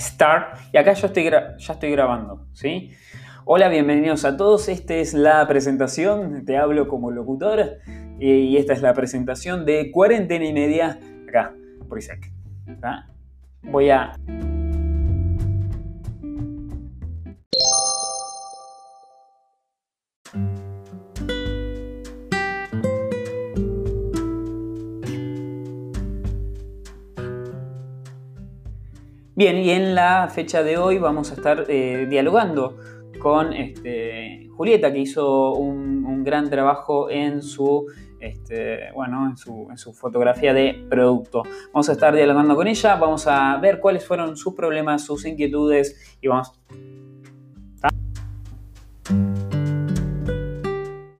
Start. Y acá yo estoy ya estoy grabando, ¿sí? Hola, bienvenidos a todos. Esta es la presentación, te hablo como locutor. Y esta es la presentación de Cuarentena y Media, acá, por Isaac. Voy a Bien, y en la fecha de hoy vamos a estar eh, dialogando con este, Julieta, que hizo un, gran trabajo en su, este, bueno, en su, en su, fotografía de producto. Vamos a estar dialogando con ella, vamos a ver cuáles fueron sus problemas, sus inquietudes y vamos